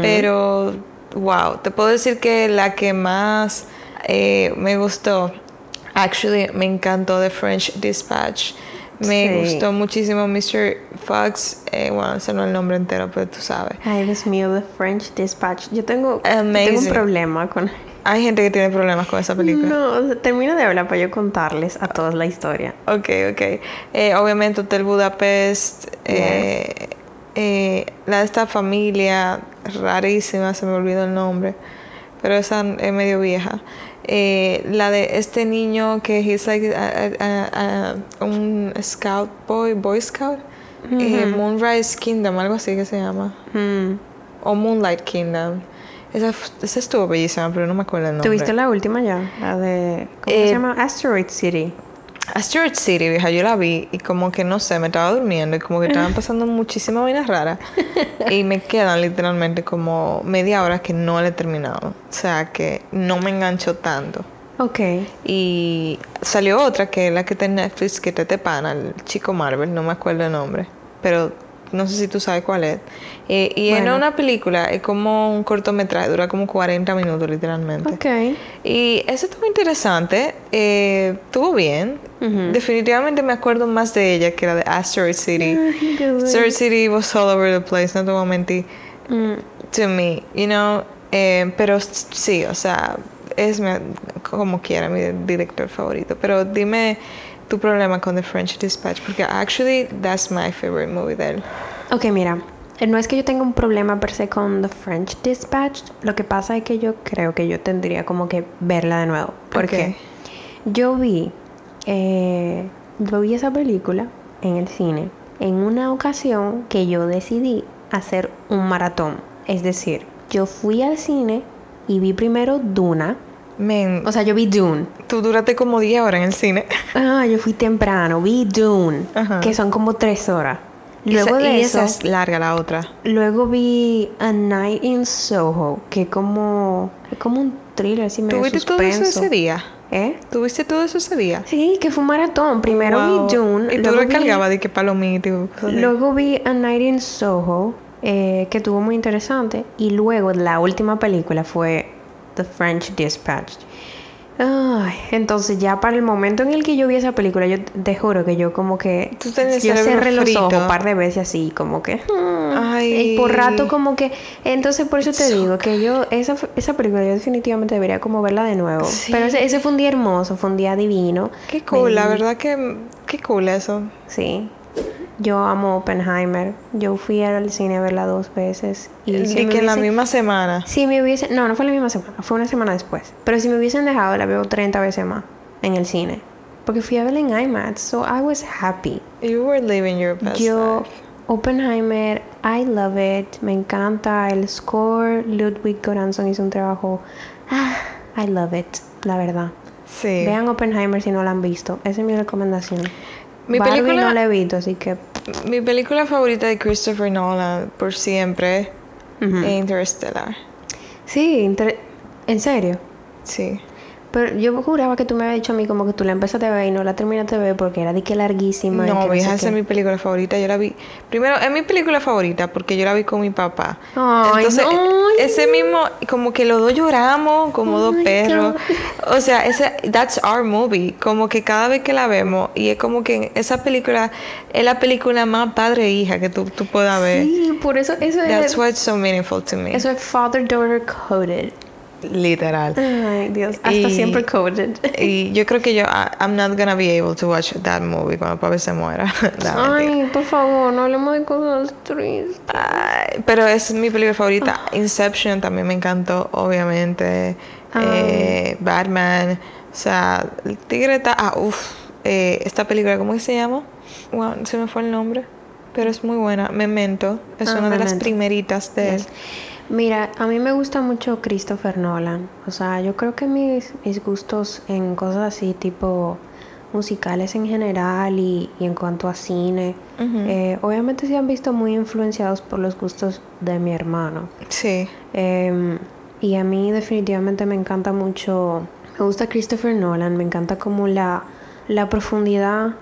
Pero, wow, te puedo decir que la que más eh, me gustó, actually, me encantó The French Dispatch. Me
Sí.
gustó muchísimo Mr. Fox. Eh, bueno, ese no es el nombre entero, pero tú sabes.
Ay, Dios mío, The French Dispatch. Yo tengo, tengo un problema con...
Hay gente que tiene problemas con esa película.
No, termino de hablar para yo contarles a todos la historia.
Ok, ok. Eh, obviamente Hotel Budapest, eh, eh, la de esta familia rarísima, se me olvidó el nombre, pero esa es medio vieja. Eh, la de este niño que es like a- a- a- un scout boy, boy scout, eh, Moonrise Kingdom, algo así que se llama,
Mm.
o Moonlight Kingdom. Esa, esa estuvo bellísima, pero no me acuerdo el nombre.
¿Tuviste la última ya? La de... ¿Cómo
Eh,
se llama? Asteroid City.
Asteroid City, vieja, yo la vi y como que no sé, me estaba durmiendo y como que estaban [laughs] pasando muchísimas vainas raras y me quedan literalmente como media hora que no la he terminado. O sea que no me enganchó tanto.
Ok.
Y salió otra que es la que está en Netflix, que te te pana, el chico Marvel, no me acuerdo el nombre, pero no sé si tú sabes cuál es. Eh, y en
Bueno.
una película, es como un cortometraje, dura como 40 minutos literalmente.
Ok.
Y eso estuvo interesante, eh, estuvo bien. Definitivamente me acuerdo más de ella que la de Asteroid City.
Ay, qué
Asteroid City was all over the place, no te voy a mentir.
Mm.
To me, you know. eh, pero sí, o sea, es mi- como quiera mi director favorito. Pero dime tu problema con The French Dispatch, porque actually that's my favorite movie de él.
Ok, mira. eh, no es que yo tenga un problema per se con The French Dispatch. Lo que pasa es que yo creo que yo tendría como que verla de nuevo. Porque yo vi, eh, yo vi esa película en el cine en una ocasión que yo decidí hacer un maratón. Es decir, yo fui al cine y vi primero Duna.
Men,
O sea, yo vi Dune.
tú duraste como 10 horas en el cine.
Ah, yo fui temprano, vi Dune,
Ajá.
que son como tres horas.
Y
Luego
esa-
de
y
eso,
esa es larga la otra.
luego vi A Night in Soho, que es como, es como un thriller, así medio
¿Tuviste todo eso ese día?
¿Eh?
¿Tuviste todo eso ese día?
Sí, que fue un maratón. Primero
Wow.
vi Dune,
Y tú recargabas de que palomita
luego vi A Night in Soho, eh, que estuvo muy interesante. Y luego la última película fue The French Dispatch. Ay, entonces ya para el momento en el que yo vi esa película, yo te juro que yo como que
Tú
yo cerré los
frito.
ojos un par de veces así, como que mm,
Ay.
y por rato como que entonces por eso te digo que yo esa esa película yo definitivamente debería como verla de nuevo.
Sí.
Pero ese, ese fue un día hermoso, fue un día divino.
Qué cool, la verdad que qué cool eso.
Sí. Yo amo Oppenheimer. Yo fui al cine a verla dos veces. Y
Y
si
que
me
en la misma semana.
Si me hubiesen... No, no fue la misma semana. Fue una semana después. Pero si me hubiesen dejado, la veo 30 veces más en el cine. Porque fui a verla en IMAX. So I was happy.
You were living your best
Yo...
life.
Oppenheimer, I love it. Me encanta el score. Ludwig Göransson hizo un trabajo... Ah, I love it. La verdad.
Sí.
Vean Oppenheimer si no la han visto. Esa es mi recomendación.
Mi
Barbie
película-
no la he visto, así que...
Mi película favorita de Christopher Nolan por siempre es Interstellar.
Sí, inter- en serio.
Sí.
Pero yo juraba que tú me habías dicho a mí como que tú la empezaste a ver y no la terminaste de ver porque era de que larguísima.
No, vieja,
sé
esa es mi película favorita. Yo la vi. Primero, es mi película favorita porque yo la vi con mi papá.
Ay,
Entonces,
no,
ese mismo, como que los dos lloramos como
Oh
dos perros. [laughs] O sea, ese, that's our movie. Como que cada vez que la vemos, y es como que esa película es la película más padre e hija que tú, tú puedas ver.
Sí, por eso eso
That's
es
why it's so meaningful to me.
eso es father daughter coded.
Literal.
Ay, Dios, hasta
Y-
siempre coded.
Y yo creo que yo, I- I'm not gonna be able to watch that movie cuando papi se muera. [laughs] Mentira.
Ay, por favor, no hablemos de cosas tristes.
Ay, pero es mi película favorita. Inception también me encantó, obviamente.
Ah.
Eh, Batman. O sea, el tigre está. Ah, uff. esta película, ¿cómo que se llama? Wow, se me fue el nombre. Pero es muy buena. Memento. Es
Ah,
una de las primeritas de él.
Mira, a mí me gusta mucho Christopher Nolan. O sea, yo creo que mis, mis gustos en cosas así, tipo musicales en general y, y en cuanto a cine, eh, obviamente se han visto muy influenciados por los gustos de mi hermano.
Sí.
Em, y a mí definitivamente me encanta mucho, me gusta Christopher Nolan, me encanta como la, la profundidad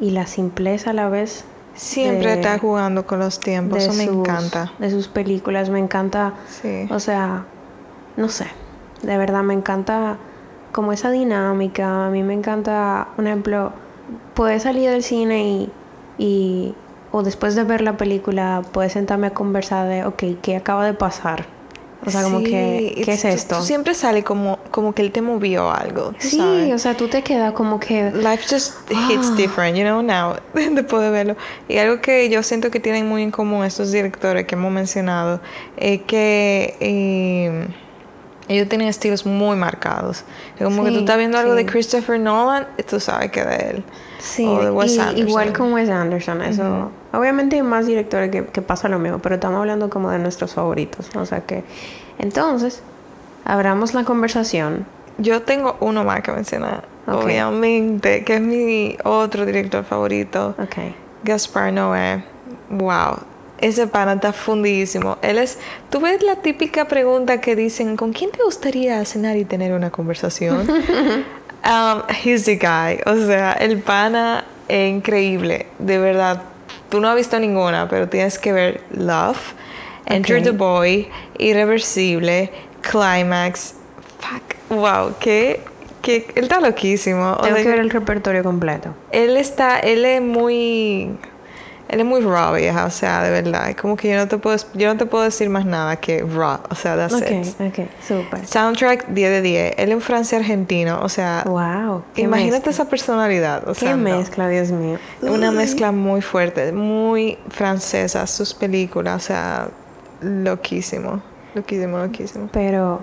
y la simpleza a la vez.
Siempre
de-
está jugando con los tiempos. Eso me
sus-
encanta.
De sus películas, me encanta,
Sí.
o sea, no sé, de verdad me encanta como esa dinámica, a mí me encanta, por ejemplo, poder salir del cine y, y o después de ver la película, poder sentarme a conversar de, ok, ¿qué acaba de pasar? O sea, como que, ¿qué es esto?
Tú siempre sale como, como que él te movió algo.
Sí,
sabes.
o sea, tú te quedas como que...
Life just hits
Ah.
different, you know, now, [laughs] después de verlo. Y algo que yo siento que tienen muy en común estos directores que hemos mencionado es que eh, ellos tienen estilos muy marcados. Es como que tú estás viendo algo de. Christopher Nolan y tú sabes que de él.
Sí,
o de Wes
y-
Anderson.
igual con Wes Anderson, eso. Obviamente hay más directores que, que pasa lo mismo, pero estamos hablando como de nuestros favoritos. O sea que, entonces, abramos la conversación.
Yo tengo uno más que mencionar, obviamente, que es mi otro director favorito.
Ok.
Gaspar Noé. Wow. Ese pana está fundidísimo. Él es. Tú ves la típica pregunta que dicen: ¿Con quién te gustaría cenar y tener una conversación? [laughs] um, he's the guy. O sea, el pana es increíble. De verdad. Tú no has visto ninguna, pero tienes que ver Love, Enter
Ok.
the Boy, Irreversible, Climax. Fuck. Wow. Que. que él está loquísimo. O
Tengo
sea,
que ver el repertorio completo.
él está, él es muy, Él es muy raw, vieja, o sea, de verdad. Es como que yo no te puedo, yo no te puedo decir más nada que raw, o sea, that's
Ok,
it.
ok, súper.
Soundtrack 10 de 10. Él en Francia argentino, o sea,
Wow.
imagínate
mezcla.
esa personalidad. O
Qué
no.
mezcla, Dios mío.
Una mezcla muy fuerte, muy francesa, sus películas, o sea, loquísimo, loquísimo, loquísimo.
Pero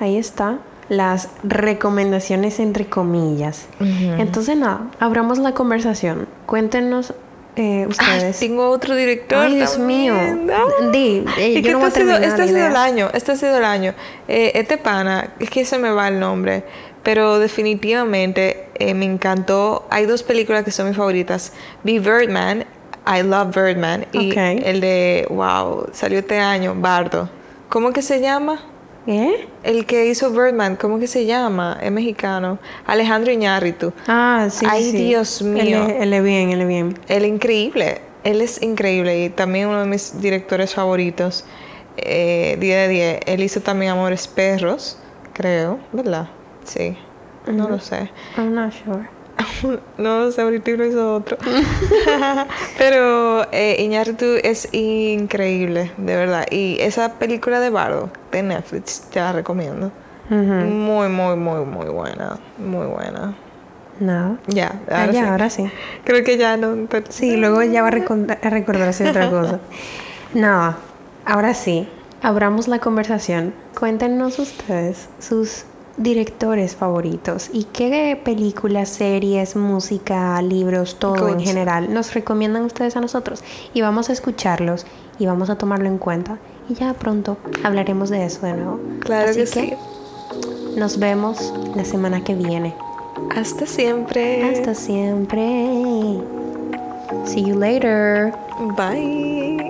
ahí está. Las recomendaciones entre comillas. Entonces, nada, abramos la conversación. Cuéntenos eh,
Ay, tengo otro director.
Ay, Dios mío.
Ah.
Di, eh,
Es
yo
que
no voy a
este ha sido, este ha el año, este ha sido el año. Eh, este pana, es que se me va el nombre, pero definitivamente eh, me encantó. Hay dos películas que son mis favoritas. Vi Birdman, I Love Birdman, y el de, wow, salió este año, Bardo. ¿Cómo que se llama?
¿Eh?
El que hizo Birdman, ¿cómo que se llama? Es mexicano. Alejandro Iñárritu.
Ah, sí.
Ay,
sí.
Dios
Él
mío.
es- Él es bien, él es bien.
Él increíble. Él es increíble y también uno de mis directores favoritos. Eh, 10 de 10. Él hizo también Amores Perros, creo, ¿verdad? Sí. No lo sé.
I'm not sure. [laughs]
no sé, ahorita lo hizo otro. [laughs] [laughs] Pero eh, Iñárritu es increíble, de verdad. Y esa película de Bardo de Netflix, te la recomiendo. Muy, muy, muy, muy buena. Muy buena.
Nada.
Ya,
Ah,
ahora
ya,
sí.
ahora sí.
Creo que ya no. pero-
Sí, luego ya va a, a recordarse otra cosa. Nada, ahora sí, abramos la conversación. Cuéntenos ustedes sus directores favoritos y qué películas, series, música, libros, todo en general nos recomiendan ustedes a nosotros y vamos a escucharlos y vamos a tomarlo en cuenta y ya pronto hablaremos de eso de nuevo.
Claro
Así
que sí.
Nos vemos la semana que viene.
Hasta siempre.
Hasta siempre. See you later.
Bye.